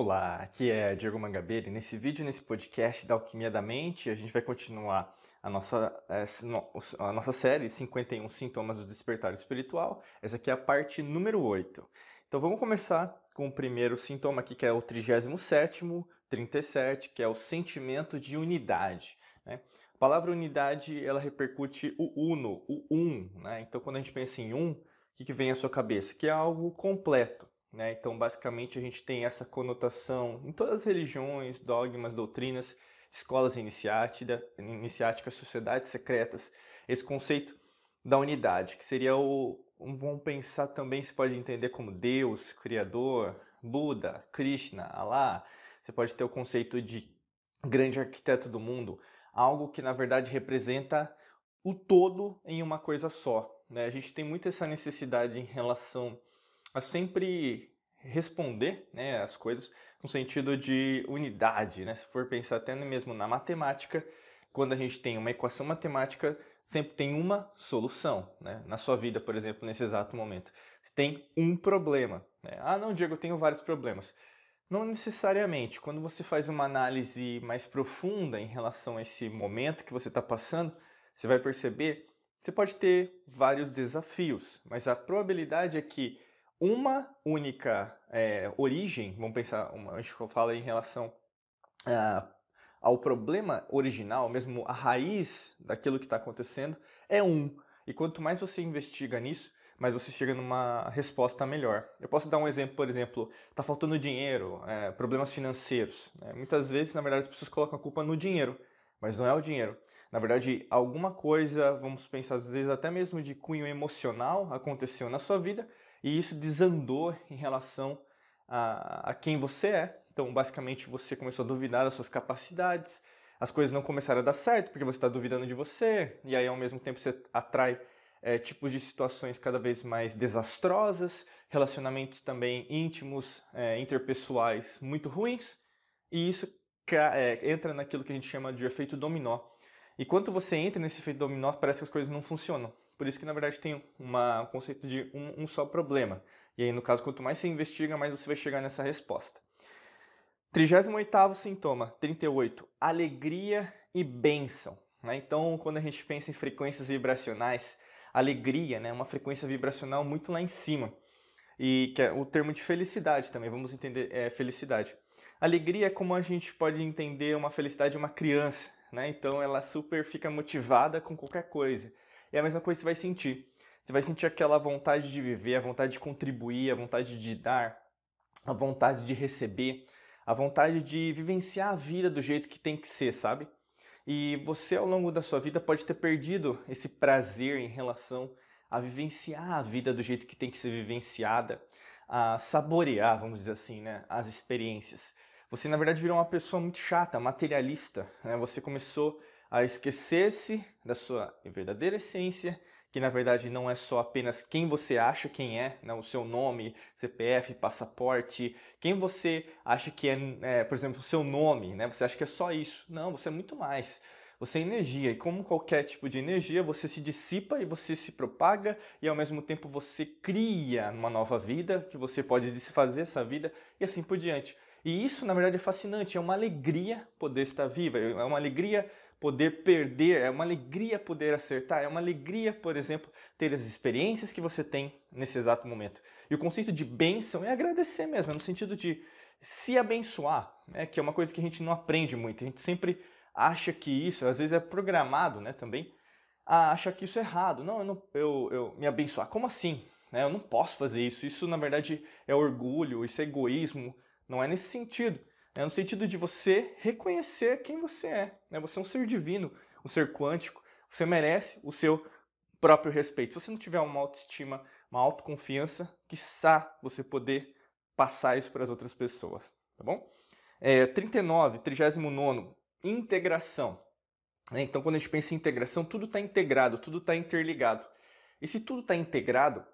Olá, aqui é Diego Mangabeira e nesse vídeo, nesse podcast da Alquimia da Mente, a gente vai continuar a nossa, a nossa série 51 Sintomas do Despertar Espiritual. Essa aqui é a parte número 8. Então vamos começar com o primeiro sintoma aqui, que é o 37º, 37, que é o sentimento de unidade. Né? A palavra unidade, ela repercute o uno, o um. Né? Então quando a gente pensa em um, o que, que vem à sua cabeça? Que é algo completo. Né? Então, basicamente, a gente tem essa conotação em todas as religiões, dogmas, doutrinas, escolas iniciáticas, sociedades secretas, esse conceito da unidade, que seria o. Vamos pensar também, se pode entender como Deus, Criador, Buda, Krishna, Allah. Você pode ter o conceito de grande arquiteto do mundo, algo que na verdade representa o todo em uma coisa só. Né? A gente tem muito essa necessidade em relação a sempre responder né, as coisas no sentido de unidade. Né? Se for pensar até mesmo na matemática, quando a gente tem uma equação matemática, sempre tem uma solução. Né? Na sua vida, por exemplo, nesse exato momento, você tem um problema. Né? Ah, não, Diego, eu tenho vários problemas. Não necessariamente. Quando você faz uma análise mais profunda em relação a esse momento que você está passando, você vai perceber você pode ter vários desafios, mas a probabilidade é que uma única é, origem, vamos pensar, uma, a gente fala em relação a, ao problema original, mesmo a raiz daquilo que está acontecendo, é um. E quanto mais você investiga nisso, mais você chega numa resposta melhor. Eu posso dar um exemplo, por exemplo, está faltando dinheiro, é, problemas financeiros. Né? Muitas vezes, na verdade, as pessoas colocam a culpa no dinheiro, mas não é o dinheiro. Na verdade, alguma coisa, vamos pensar às vezes até mesmo de cunho emocional, aconteceu na sua vida e isso desandou em relação a, a quem você é. Então, basicamente, você começou a duvidar das suas capacidades, as coisas não começaram a dar certo porque você está duvidando de você, e aí ao mesmo tempo você atrai é, tipos de situações cada vez mais desastrosas, relacionamentos também íntimos, é, interpessoais muito ruins, e isso é, entra naquilo que a gente chama de efeito dominó. E quando você entra nesse efeito dominó, parece que as coisas não funcionam. Por isso que, na verdade, tem uma, um conceito de um, um só problema. E aí, no caso, quanto mais você investiga, mais você vai chegar nessa resposta. 38º sintoma, 38, alegria e bênção. Né? Então, quando a gente pensa em frequências vibracionais, alegria é né? uma frequência vibracional muito lá em cima. E que é o termo de felicidade também, vamos entender é, felicidade. Alegria é como a gente pode entender uma felicidade de uma criança, né? Então ela super fica motivada com qualquer coisa. É a mesma coisa que você vai sentir. Você vai sentir aquela vontade de viver, a vontade de contribuir, a vontade de dar, a vontade de receber, a vontade de vivenciar a vida do jeito que tem que ser, sabe? E você, ao longo da sua vida, pode ter perdido esse prazer em relação a vivenciar a vida do jeito que tem que ser vivenciada, a saborear, vamos dizer assim, né, as experiências. Você, na verdade, virou uma pessoa muito chata, materialista. Né? Você começou a esquecer-se da sua verdadeira essência, que na verdade não é só apenas quem você acha quem é, né? o seu nome, CPF, passaporte, quem você acha que é, é, por exemplo, o seu nome, né? Você acha que é só isso? Não, você é muito mais. Você é energia e como qualquer tipo de energia, você se dissipa e você se propaga e ao mesmo tempo você cria uma nova vida, que você pode desfazer essa vida e assim por diante. E isso, na verdade, é fascinante, é uma alegria poder estar viva, é uma alegria poder perder, é uma alegria poder acertar, é uma alegria, por exemplo, ter as experiências que você tem nesse exato momento. E o conceito de bênção é agradecer mesmo, é no sentido de se abençoar, né? que é uma coisa que a gente não aprende muito. A gente sempre acha que isso, às vezes é programado né, também, a achar que isso é errado. Não, eu, não, eu, eu me abençoar. Como assim? Né? Eu não posso fazer isso. Isso, na verdade, é orgulho, isso é egoísmo. Não é nesse sentido. É no sentido de você reconhecer quem você é. Né? Você é um ser divino, um ser quântico. Você merece o seu próprio respeito. Se você não tiver uma autoestima, uma autoconfiança, quiçá você poder passar isso para as outras pessoas. Tá bom? É, 39, 39, integração. É, então, quando a gente pensa em integração, tudo está integrado, tudo está interligado. E se tudo está integrado,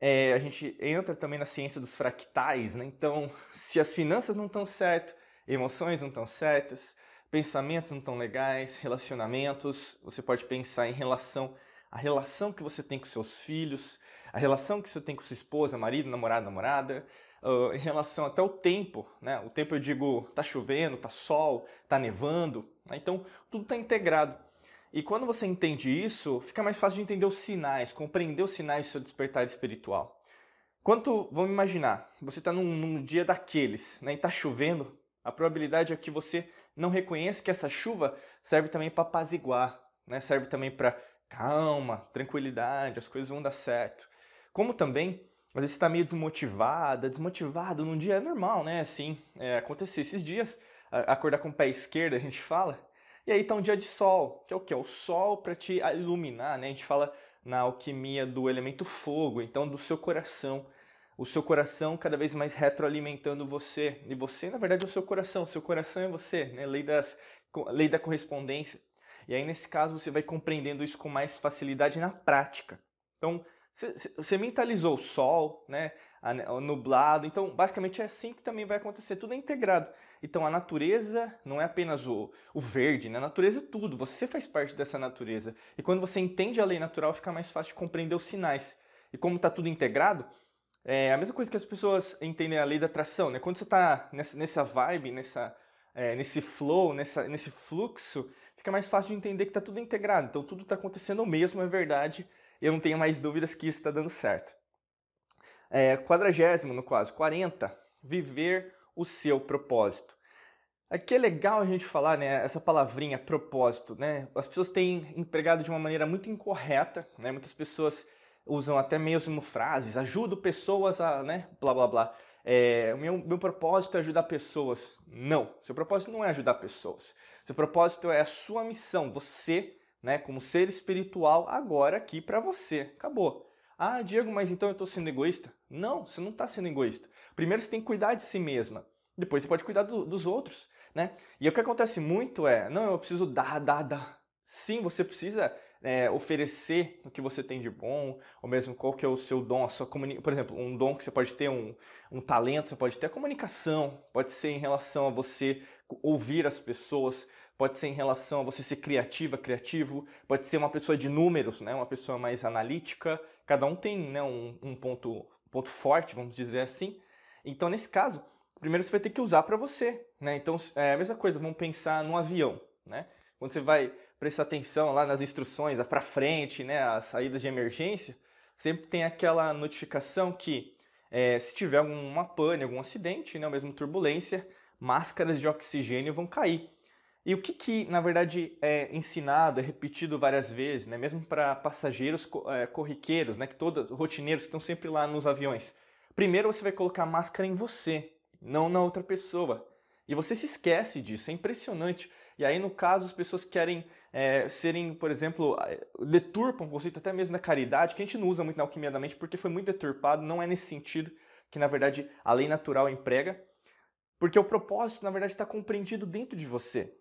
é, a gente entra também na ciência dos fractais, né? Então, se as finanças não estão certas, emoções não estão certas, pensamentos não estão legais, relacionamentos, você pode pensar em relação a relação que você tem com seus filhos, a relação que você tem com sua esposa, marido, namorado, namorada, uh, em relação até o tempo, né? O tempo eu digo, tá chovendo, tá sol, tá nevando, né? então tudo está integrado. E quando você entende isso, fica mais fácil de entender os sinais, compreender os sinais do seu despertar espiritual. Quanto, vamos imaginar, você está num, num, dia daqueles, né, e está chovendo, a probabilidade é que você não reconheça que essa chuva serve também para apaziguar, né, serve também para calma, tranquilidade, as coisas vão dar certo. Como também, às vezes você está meio desmotivada, desmotivado num dia é normal, né? Assim, é, acontecer esses dias, acordar com o pé esquerdo, a gente fala. E aí tá um dia de sol, que é o que? O sol para te iluminar, né? A gente fala na alquimia do elemento fogo, então do seu coração. O seu coração cada vez mais retroalimentando você. E você, na verdade, é o seu coração. O seu coração é você, né? Lei, das, lei da correspondência. E aí, nesse caso, você vai compreendendo isso com mais facilidade na prática. Então, você mentalizou o sol, né, o nublado. Então, basicamente é assim que também vai acontecer. Tudo é integrado. Então, a natureza não é apenas o, o verde, né? A natureza é tudo. Você faz parte dessa natureza. E quando você entende a lei natural, fica mais fácil de compreender os sinais. E como está tudo integrado, é a mesma coisa que as pessoas entendem a lei da atração, né? Quando você está nessa, nessa vibe, nessa, é, nesse flow, nessa, nesse fluxo, fica mais fácil de entender que está tudo integrado. Então tudo está acontecendo mesmo, é verdade. Eu não tenho mais dúvidas que isso está dando certo. É, quadragésimo, no quase, 40. Viver o seu propósito. Aqui é legal a gente falar, né, essa palavrinha propósito, né? As pessoas têm empregado de uma maneira muito incorreta, né? Muitas pessoas usam até mesmo frases, ajudo pessoas a, né, blá blá blá. É, meu, meu propósito é ajudar pessoas. Não, seu propósito não é ajudar pessoas. Seu propósito é a sua missão. Você, né, como ser espiritual, agora aqui para você. Acabou. Ah, Diego, mas então eu estou sendo egoísta? Não, você não está sendo egoísta. Primeiro você tem que cuidar de si mesma. Depois você pode cuidar do, dos outros, né? E o que acontece muito é, não, eu preciso dar, dar, dar. Sim, você precisa é, oferecer o que você tem de bom, ou mesmo qual que é o seu dom, a sua comunicação. Por exemplo, um dom que você pode ter, um, um talento, você pode ter a comunicação, pode ser em relação a você ouvir as pessoas, pode ser em relação a você ser criativa, criativo, pode ser uma pessoa de números, né? uma pessoa mais analítica. Cada um tem né, um, um ponto, ponto forte, vamos dizer assim. Então, nesse caso, primeiro você vai ter que usar para você. Né? Então, é a mesma coisa, vamos pensar num avião. Né? Quando você vai prestar atenção lá nas instruções, para frente, né, as saídas de emergência, sempre tem aquela notificação que é, se tiver alguma pane, algum acidente, né, ou mesmo turbulência, máscaras de oxigênio vão cair. E o que, que na verdade, é ensinado, é repetido várias vezes, né, mesmo para passageiros é, corriqueiros, né, que todos, rotineiros que estão sempre lá nos aviões. Primeiro você vai colocar máscara em você, não na outra pessoa. E você se esquece disso, é impressionante. E aí, no caso, as pessoas querem é, serem, por exemplo, deturpam o conceito até mesmo da caridade, que a gente não usa muito na alquimia da mente porque foi muito deturpado, não é nesse sentido que, na verdade, a lei natural emprega. Porque o propósito, na verdade, está compreendido dentro de você.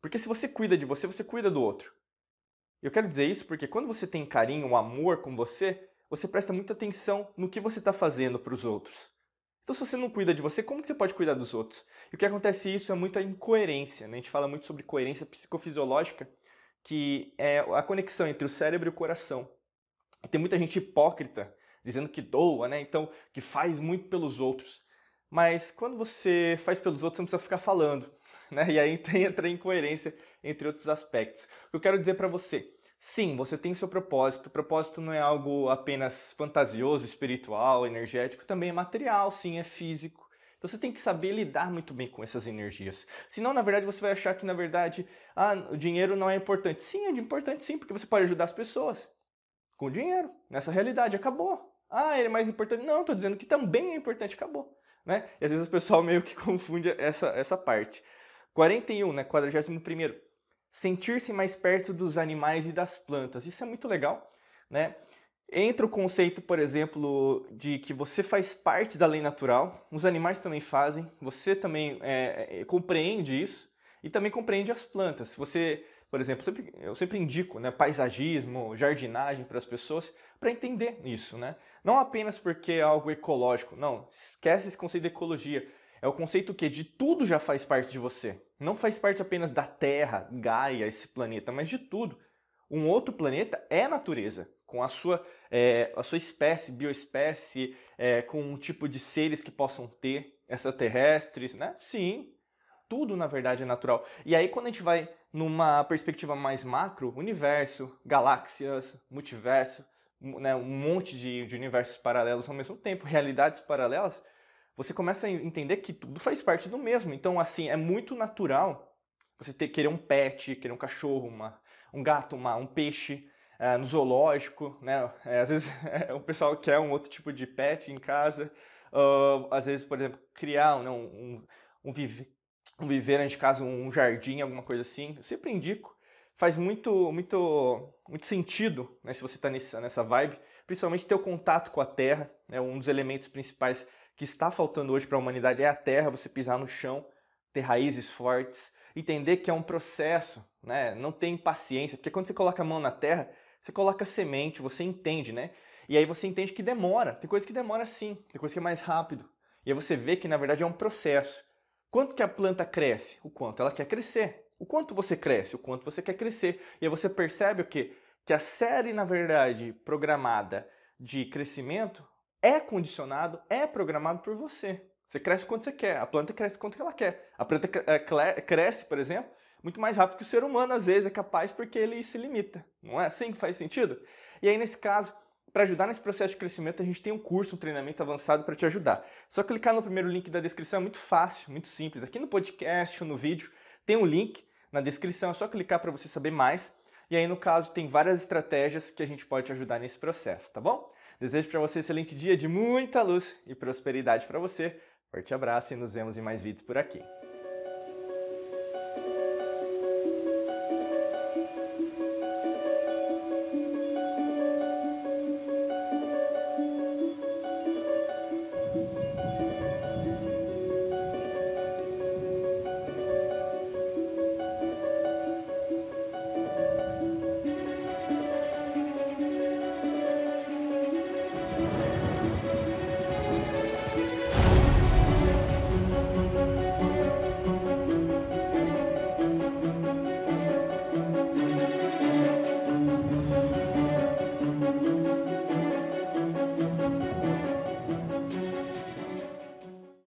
Porque se você cuida de você, você cuida do outro. Eu quero dizer isso porque quando você tem carinho, um amor com você, você presta muita atenção no que você está fazendo para os outros. Então, se você não cuida de você, como que você pode cuidar dos outros? E o que acontece isso é muita incoerência. Né? A gente fala muito sobre coerência psicofisiológica, que é a conexão entre o cérebro e o coração. Tem muita gente hipócrita dizendo que doa, né? Então, que faz muito pelos outros. Mas quando você faz pelos outros, você não precisa ficar falando, né? E aí entra incoerência entre outros aspectos. O que eu quero dizer para você, Sim, você tem seu propósito. O propósito não é algo apenas fantasioso, espiritual, energético, também é material, sim, é físico. Então você tem que saber lidar muito bem com essas energias. Senão, na verdade, você vai achar que, na verdade, ah, o dinheiro não é importante. Sim, é importante sim, porque você pode ajudar as pessoas com dinheiro. Nessa realidade, acabou. Ah, ele é mais importante. Não, estou dizendo que também é importante, acabou. Né? E às vezes o pessoal meio que confunde essa, essa parte. 41, né? 41 primeiro sentir-se mais perto dos animais e das plantas. Isso é muito legal, né? Entra o conceito, por exemplo, de que você faz parte da lei natural, os animais também fazem, você também é, é, compreende isso e também compreende as plantas. Você, por exemplo, sempre, eu sempre indico né, paisagismo, jardinagem para as pessoas para entender isso, né? Não apenas porque é algo ecológico, não, esquece esse conceito de ecologia. É o conceito que de tudo já faz parte de você. Não faz parte apenas da Terra, Gaia, esse planeta, mas de tudo. Um outro planeta é natureza, com a sua, é, a sua espécie, bioespécie, é, com um tipo de seres que possam ter, extraterrestres, né? Sim, tudo na verdade é natural. E aí quando a gente vai numa perspectiva mais macro, universo, galáxias, multiverso, né, um monte de, de universos paralelos ao mesmo tempo, realidades paralelas, você começa a entender que tudo faz parte do mesmo. Então, assim, é muito natural você ter, querer um pet, querer um cachorro, uma, um gato, uma, um peixe é, no zoológico, né? É, às vezes é, o pessoal quer um outro tipo de pet em casa. Uh, às vezes, por exemplo, criar né, um, um, um, vive, um viveiro, de casa, um jardim, alguma coisa assim. Eu sempre indico. Faz muito, muito, muito sentido né, se você está nessa, vibe, principalmente ter o contato com a terra, né, um dos elementos principais que está faltando hoje para a humanidade é a terra, você pisar no chão, ter raízes fortes, entender que é um processo, né? Não tem paciência, porque quando você coloca a mão na terra, você coloca semente, você entende, né? E aí você entende que demora. Tem coisa que demora sim, tem coisa que é mais rápido. E aí você vê que na verdade é um processo. Quanto que a planta cresce? O quanto ela quer crescer. O quanto você cresce? O quanto você quer crescer. E aí você percebe o quê? Que a série, na verdade, programada de crescimento é condicionado, é programado por você. Você cresce quanto você quer, a planta cresce quanto ela quer. A planta é, cresce, por exemplo, muito mais rápido que o ser humano, às vezes, é capaz porque ele se limita. Não é assim que faz sentido? E aí, nesse caso, para ajudar nesse processo de crescimento, a gente tem um curso, um treinamento avançado para te ajudar. Só clicar no primeiro link da descrição, é muito fácil, muito simples. Aqui no podcast no vídeo tem um link na descrição, é só clicar para você saber mais. E aí, no caso, tem várias estratégias que a gente pode te ajudar nesse processo, tá bom? Desejo para você um excelente dia de muita luz e prosperidade para você. Forte abraço e nos vemos em mais vídeos por aqui.